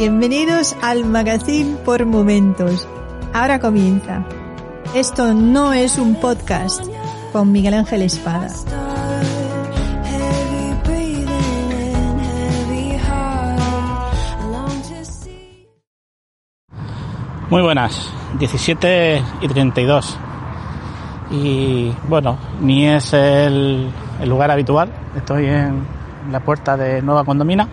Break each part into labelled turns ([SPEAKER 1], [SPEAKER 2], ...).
[SPEAKER 1] Bienvenidos al Magazine por Momentos. Ahora comienza. Esto no es un podcast con Miguel Ángel Espada.
[SPEAKER 2] Muy buenas, 17 y 32. Y bueno, ni es el, el lugar habitual. Estoy en la puerta de Nueva Condomina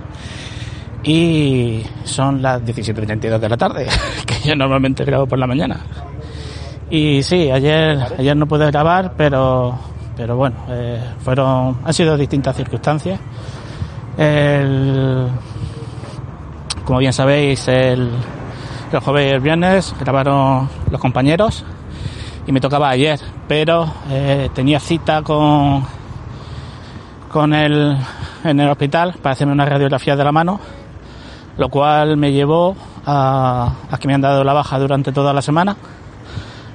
[SPEAKER 2] y son las 17.32 de la tarde, que yo normalmente grabo por la mañana. Y sí, ayer, ayer no pude grabar, pero, pero bueno, eh, fueron, han sido distintas circunstancias. El, como bien sabéis, el, el jueves viernes grabaron los compañeros y me tocaba ayer, pero eh, tenía cita con, con el, en el hospital para hacerme una radiografía de la mano lo cual me llevó a, que me han dado la baja durante toda la semana,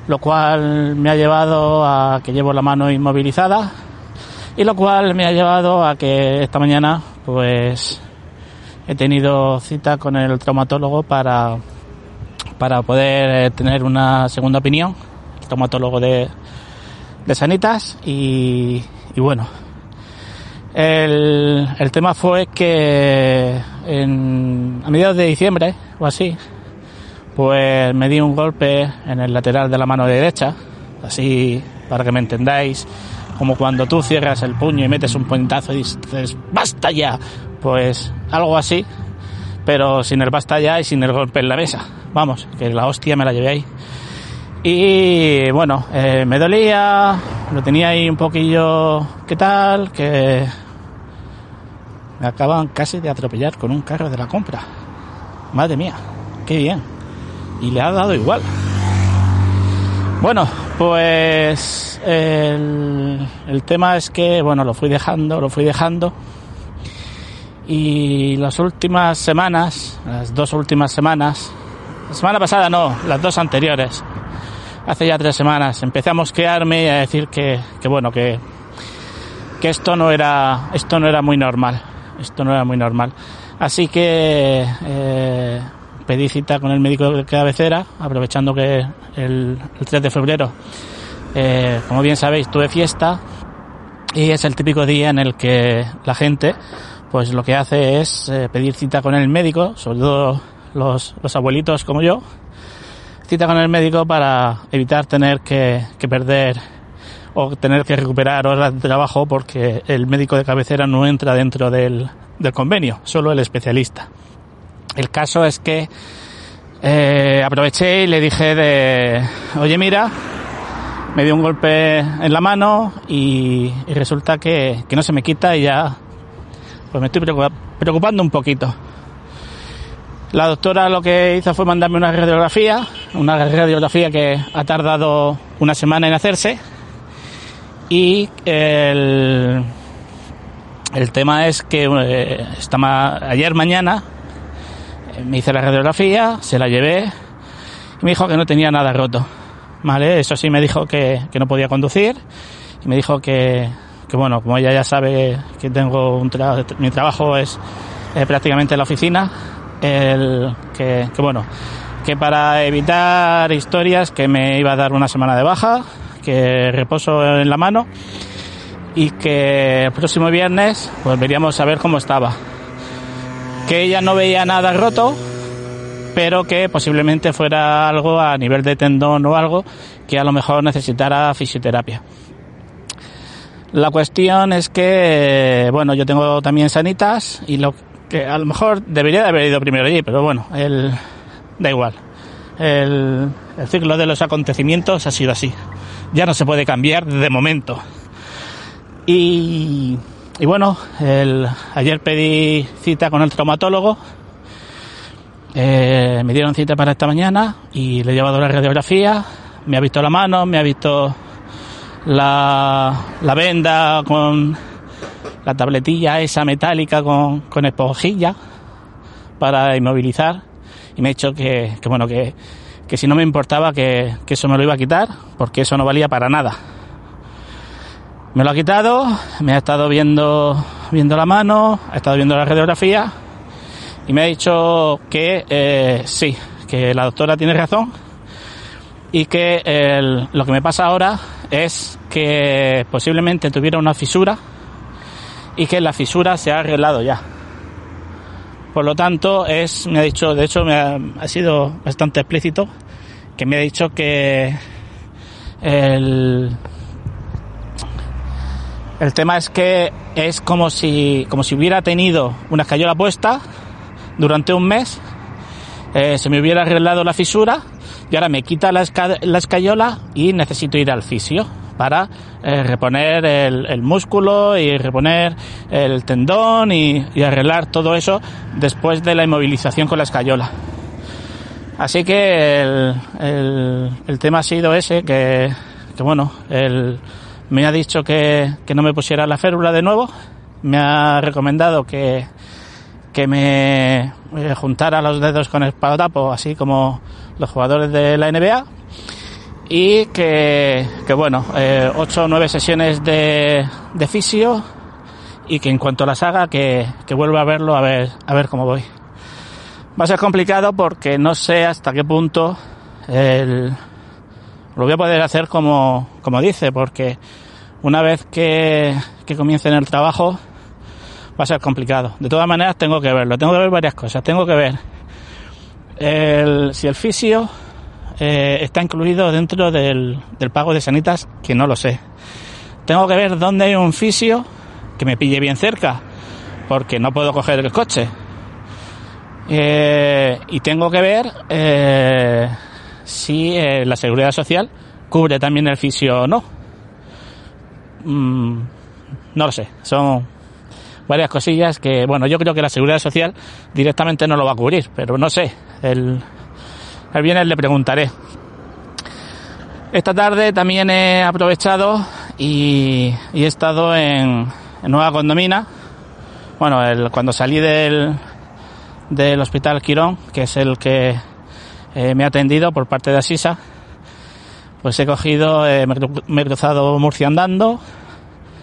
[SPEAKER 2] lo cual me ha llevado a que llevo la mano inmovilizada y lo cual me ha llevado a que esta mañana pues he tenido cita con el traumatólogo para, para poder tener una segunda opinión, el traumatólogo de, de Sanitas y, y bueno, el, el tema fue que en, a mediados de diciembre o así, pues me di un golpe en el lateral de la mano derecha, así para que me entendáis, como cuando tú cierras el puño y metes un puñetazo y dices, basta ya, pues algo así, pero sin el basta ya y sin el golpe en la mesa. Vamos, que la hostia me la llevé ahí. Y bueno, eh, me dolía, lo tenía ahí un poquillo, ¿qué tal? Que me acaban casi de atropellar con un carro de la compra. Madre mía, qué bien. Y le ha dado igual. Bueno, pues el, tema es que, bueno, lo fui dejando, lo fui dejando. Y las últimas semanas, las dos últimas semanas, la semana pasada no, las dos anteriores, hace ya tres semanas, empecé a mosquearme y a decir que, que bueno, que, que esto no era, esto no era muy normal esto no era muy normal. Así que eh, pedí cita con el médico de cabecera, aprovechando que el, 3 de febrero, eh, como bien sabéis, tuve fiesta y es el típico día en el que la gente pues lo que hace es eh, pedir cita con el médico, sobre todo los, abuelitos como yo, cita con el médico para evitar tener que perder o tener que recuperar horas de trabajo porque el médico de cabecera no entra dentro del, convenio, solo el especialista. El caso es que eh, aproveché y le dije de, oye mira, me dio un golpe en la mano y, resulta que, que, no se me quita y ya pues me estoy preocupando un poquito. La doctora lo que hizo fue mandarme una radiografía, una radiografía que ha tardado una semana en hacerse y el, el tema es que eh, ayer mañana eh, me hice la radiografía, se la llevé y me dijo que no tenía nada roto. ¿Vale? Eso sí me dijo que, que no podía conducir y me dijo que, que, bueno, como ella ya sabe que tengo un mi trabajo es eh, prácticamente en la oficina, el, que, que bueno, que para evitar historias que me iba a dar una semana de baja que reposo en la mano y que el próximo viernes pues veríamos a ver cómo estaba. Que ella no veía nada roto, pero que posiblemente fuera algo a nivel de tendón o algo que a lo mejor necesitara fisioterapia. La cuestión es que, bueno, yo tengo también sanitas y lo que a lo mejor debería de haber ido primero allí, pero bueno, el, da igual. El, el ciclo de los acontecimientos ha sido así. Ya no se puede cambiar de momento. Y, y bueno, el, ayer pedí cita con el traumatólogo. Eh, me dieron cita para esta mañana y le he llevado la radiografía. Me ha visto la mano, me ha visto la, la venda con la tabletilla esa metálica con, con esponjilla para inmovilizar y me ha dicho que, que bueno que, que, si no me importaba que, que, eso me lo iba a quitar porque eso no valía para nada me lo ha quitado me ha estado viendo viendo la mano ha estado viendo la radiografía y me ha dicho que eh, sí que la doctora tiene razón y que lo que me pasa ahora es que posiblemente tuviera una fisura y que la fisura se ha arreglado ya. Por lo tanto, es, me ha dicho, de hecho, me ha, ha sido bastante explícito, que me ha dicho que el, el tema es que es como si, como si hubiera tenido una escayola puesta durante un mes, eh, se me hubiera arreglado la fisura y ahora me quita la, esca, la escayola y necesito ir al fisio para eh, reponer el, el, músculo y reponer el tendón y, y, arreglar todo eso después de la inmovilización con la escayola. Así que el, el, tema ha sido ese, que, que bueno, el, me ha dicho que, que, no me pusiera la férula de nuevo, me ha recomendado que, que me juntara los dedos con el tapo, así como los jugadores de la NBA y que, que bueno, eh, ocho o nueve sesiones de, de fisio y que en cuanto las haga que, que vuelva a verlo a ver, a ver cómo voy. Va a ser complicado porque no sé hasta qué punto el, lo voy a poder hacer como, como dice, porque una vez que, que comience en el trabajo va a ser complicado. De todas maneras tengo que verlo, tengo que ver varias cosas, tengo que ver el, si el fisio eh, está incluido dentro del, del, pago de sanitas, que no lo sé. Tengo que ver dónde hay un fisio que me pille bien cerca, porque no puedo coger el coche. Eh, y tengo que ver eh, si eh, la seguridad social cubre también el fisio o no. Mm, no lo sé, son varias cosillas que, bueno, yo creo que la seguridad social directamente no lo va a cubrir, pero no sé, el, el viernes le preguntaré. Esta tarde también he aprovechado y, he estado en, en, Nueva Condomina. Bueno, el, cuando salí del, del Hospital Quirón, que es el que eh, me ha atendido por parte de Asisa, pues he cogido, eh, me he cruzado Murcia andando.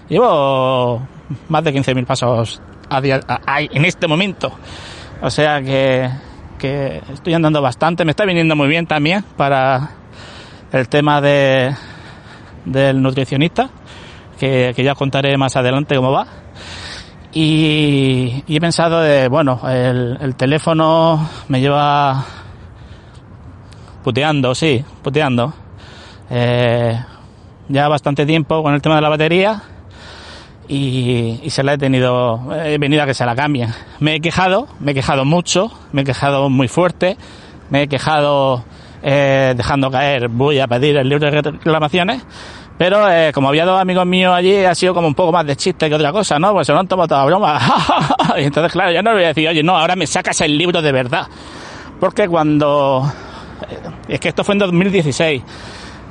[SPEAKER 2] Llevo más de 15.000 pasos a día, a, en este momento. O sea que que estoy andando bastante, me está viniendo muy bien también para el tema de del nutricionista, que, que ya contaré más adelante cómo va. Y, y he pensado de, bueno, el, el, teléfono me lleva puteando, sí, puteando. Eh, ya bastante tiempo con el tema de la batería y, y, se la he tenido, he venido a que se la cambien. Me he quejado, me he quejado mucho, me he quejado muy fuerte, me he quejado eh, dejando caer, voy a pedir el libro de reclamaciones, pero eh, como había dos amigos míos allí, ha sido como un poco más de chiste que otra cosa, ¿no? Pues se lo han tomado toda broma. y entonces, claro, yo no le voy a decir, oye, no, ahora me sacas el libro de verdad. Porque cuando... Es que esto fue en 2016.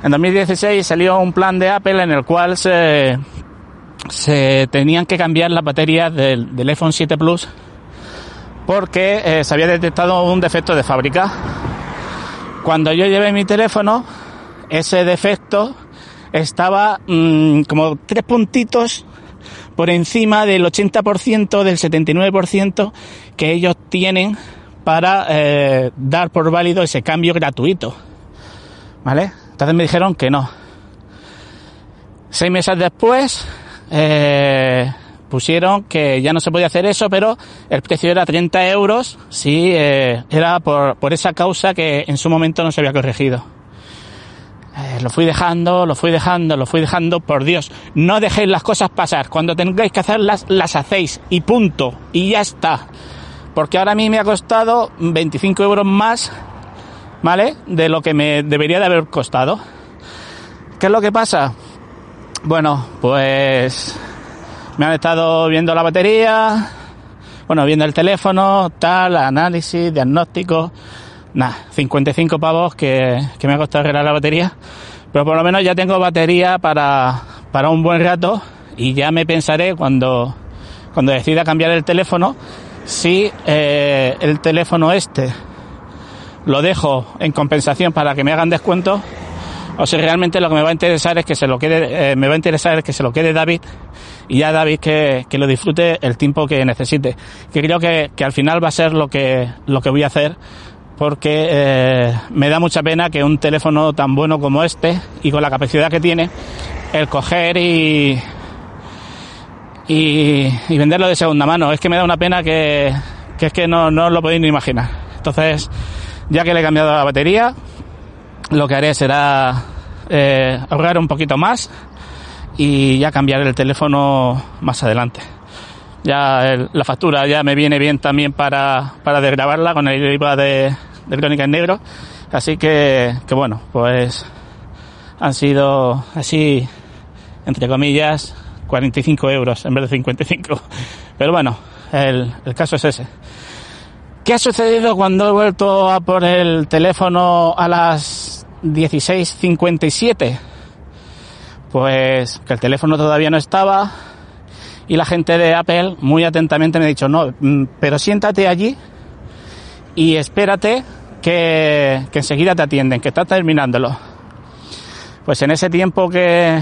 [SPEAKER 2] En 2016 salió un plan de Apple en el cual se se tenían que cambiar las baterías del, del iPhone 7 Plus porque eh, se había detectado un defecto de fábrica. Cuando yo llevé mi teléfono, ese defecto estaba mmm, como tres puntitos por encima del 80%, del 79% que ellos tienen para eh, dar por válido ese cambio gratuito. ¿Vale? Entonces me dijeron que no. Seis meses después, eh, pusieron que ya no se podía hacer eso, pero el precio era 30 euros si eh, era por, por, esa causa que en su momento no se había corregido. Eh, lo fui dejando, lo fui dejando, lo fui dejando, por Dios, no dejéis las cosas pasar. Cuando tengáis que hacerlas, las hacéis y punto, y ya está. porque ahora a mí me ha costado 25 euros más, ¿vale? De lo que me debería de haber costado. ¿Qué es lo que pasa? Bueno, pues me han estado viendo la batería, bueno, viendo el teléfono, tal, análisis, diagnóstico, nada, 55 pavos que, que me ha costado arreglar la batería, pero por lo menos ya tengo batería para, para un buen rato y ya me pensaré cuando, cuando decida cambiar el teléfono si eh, el teléfono este lo dejo en compensación para que me hagan descuento o si realmente lo que me va a interesar es que se lo quede, eh, me va a interesar es que se lo quede David y ya David que, que lo disfrute el tiempo que necesite. Que creo que, que, al final va a ser lo que, lo que voy a hacer porque eh, me da mucha pena que un teléfono tan bueno como este y con la capacidad que tiene, el coger y, y, venderlo de segunda mano. Es que me da una pena que, que es que no, no lo podéis ni imaginar. Entonces, ya que le he cambiado la batería, lo que haré será eh, ahorrar un poquito más y ya cambiar el teléfono más adelante. Ya la factura ya me viene bien también para, para desgrabarla con el IVA de, de Crónica en Negro. Así que, que bueno, pues han sido así, entre comillas, 45 euros en vez de 55. Pero bueno, el, el caso es ese. ¿Qué ha sucedido cuando he vuelto a por el teléfono a las 16.57? Pues que el teléfono todavía no estaba y la gente de Apple muy atentamente me ha dicho, no, pero siéntate allí y espérate que, enseguida te atienden, que está terminándolo. Pues en ese tiempo que,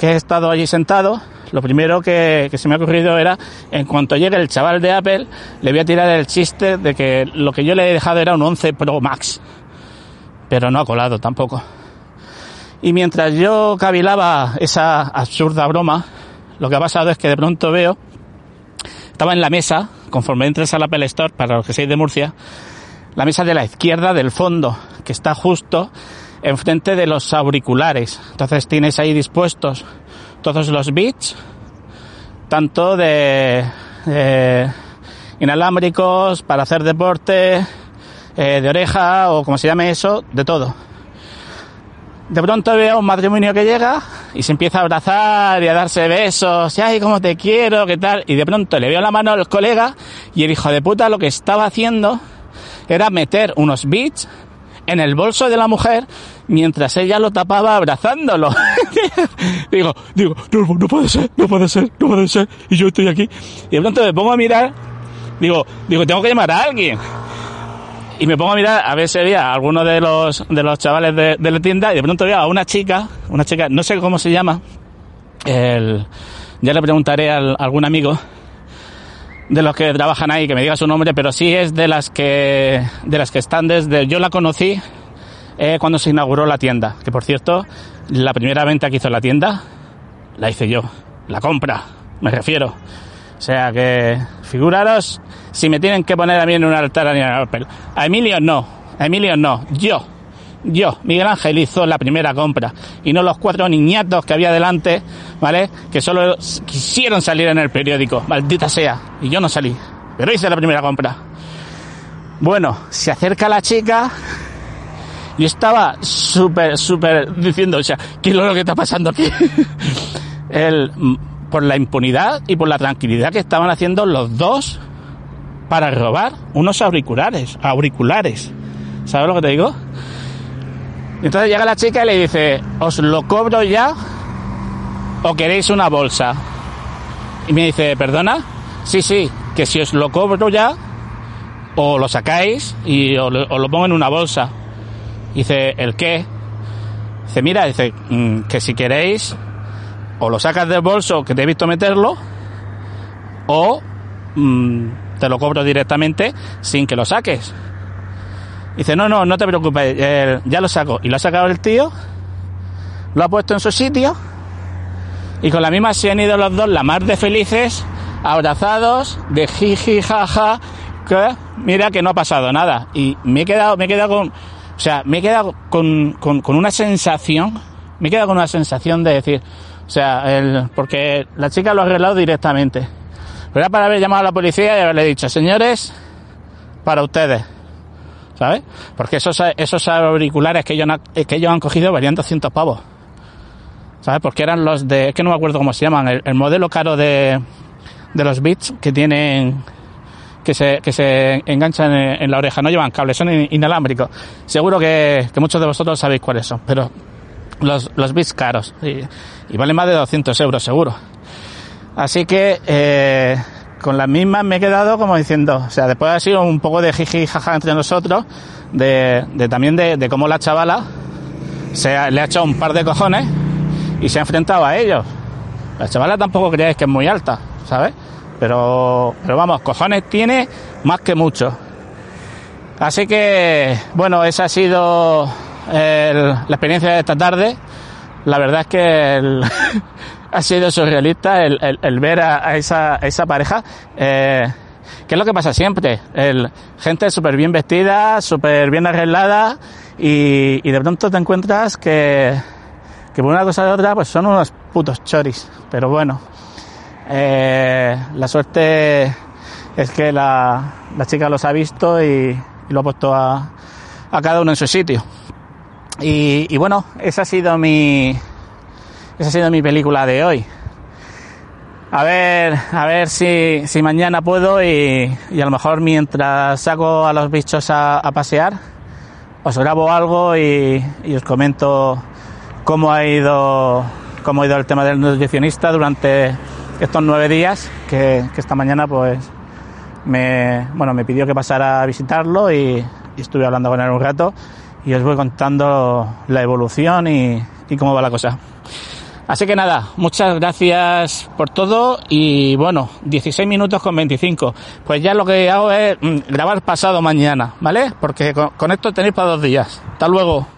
[SPEAKER 2] he estado allí sentado, lo primero que, que, se me ha ocurrido era, en cuanto llegue el chaval de Apple, le voy a tirar el chiste de que lo que yo le he dejado era un 11 Pro Max. Pero no ha colado tampoco. Y mientras yo cavilaba esa absurda broma, lo que ha pasado es que de pronto veo, estaba en la mesa, conforme entres al Apple Store, para los que seáis de Murcia, la mesa de la izquierda del fondo, que está justo enfrente de los auriculares. Entonces tienes ahí dispuestos todos los bits, tanto de, inalámbricos para hacer deporte, eh, de oreja o como se llame eso, de todo. De pronto veo un matrimonio que llega y se empieza a abrazar y a darse besos, ay, cómo te quiero, qué tal. Y de pronto le veo la mano al colega y el hijo de puta lo que estaba haciendo era meter unos bits en el bolso de la mujer mientras ella lo tapaba abrazándolo. digo, digo, no, puede ser, no puede ser, no puede ser. Y yo estoy aquí. Y de pronto me pongo a mirar, digo, digo, tengo que llamar a alguien. Y me pongo a mirar a ver si había alguno de los, de los chavales de, de la tienda y de pronto veo a una chica, una chica, no sé cómo se llama, el, ya le preguntaré a algún amigo de los que trabajan ahí que me diga su nombre, pero sí es de las que, de las que están desde, yo la conocí eh, cuando se inauguró la tienda, que por cierto, la primera venta que hizo la tienda, la hice yo, la compra, me refiero. O sea que, figuraros, si me tienen que poner a mí en un altar a Apple. A Emilio no, a Emilio no, yo, yo, Miguel Ángel hizo la primera compra y no los cuatro niñatos que había delante, ¿vale? Que solo quisieron salir en el periódico, maldita sea, y yo no salí, pero hice la primera compra. Bueno, se acerca la chica y estaba súper, súper diciendo, o sea, ¿qué es lo que está pasando aquí? El, por la impunidad y por la tranquilidad que estaban haciendo los dos para robar unos auriculares, auriculares. ¿Sabes lo que te digo? Entonces llega la chica y le dice, ¿os lo cobro ya o queréis una bolsa? Y me dice, ¿perdona? Sí, sí, que si os lo cobro ya, o lo sacáis y os lo, pongo en una bolsa. Dice, ¿el qué? Dice, mira, dice, mmm, que si queréis, o lo sacas del bolso que te he visto meterlo, o mmm, te lo cobro directamente sin que lo saques. Dice, no, no, no te preocupes, eh, ya lo saco. Y lo ha sacado el tío, lo ha puesto en su sitio, y con la misma se han ido los dos, la mar de felices, abrazados, de jiji, jaja, que mira que no ha pasado nada. Y me he quedado, me he quedado con, o sea, me he quedado con, con una sensación, me he quedado con una sensación de decir, o sea, el, porque la chica lo ha arreglado directamente. Pero era para haber llamado a la policía y haberle dicho, señores, para ustedes. ¿Sabes? Porque esos, esos auriculares que ellos, que ellos han cogido valían 200 pavos. Porque eran los de, es que no me acuerdo cómo se llaman, el, modelo caro de, de los Beats que tienen, que se, que se enganchan en, la oreja, no llevan cables, son inalámbricos. Seguro que, que, muchos de vosotros sabéis cuáles son, pero los, los Beats caros, y, y valen más de 200 euros seguro. Así que, eh, con las mismas me he quedado como diciendo, o sea, después ha sido un poco de jiji jaja entre nosotros, de, de también de, de, cómo la chavala se le ha echado un par de cojones y se ha enfrentado a ellos. La chavala tampoco creáis que es muy alta, ¿sabes? Pero, pero vamos, cojones tiene más que mucho. Así que, bueno, esa ha sido la experiencia de esta tarde. La verdad es que ha sido surrealista el, el, ver a, esa, esa, pareja. Eh, que es lo que pasa siempre. El, gente súper bien vestida, súper bien arreglada y, de pronto te encuentras que, que por una cosa de otra pues son unos putos choris. Pero bueno, eh, la suerte es que la, la, chica los ha visto y, lo ha puesto a, a, cada uno en su sitio. Y, bueno, esa ha sido mi, esa ha sido mi película de hoy. A ver, a ver si, si mañana puedo y, y, a lo mejor mientras saco a los bichos a, a pasear, os grabo algo y, os comento cómo ha ido, cómo ha ido el tema del nutricionista durante estos nueve días, que, esta mañana pues me, bueno, me pidió que pasara a visitarlo y, estuve hablando con él un rato y os voy contando la evolución y, y cómo va la cosa. Así que nada, muchas gracias por todo y bueno, 16 minutos con 25. Pues ya lo que hago es mm, grabar pasado mañana, ¿vale? Porque con esto tenéis para dos días. Hasta luego.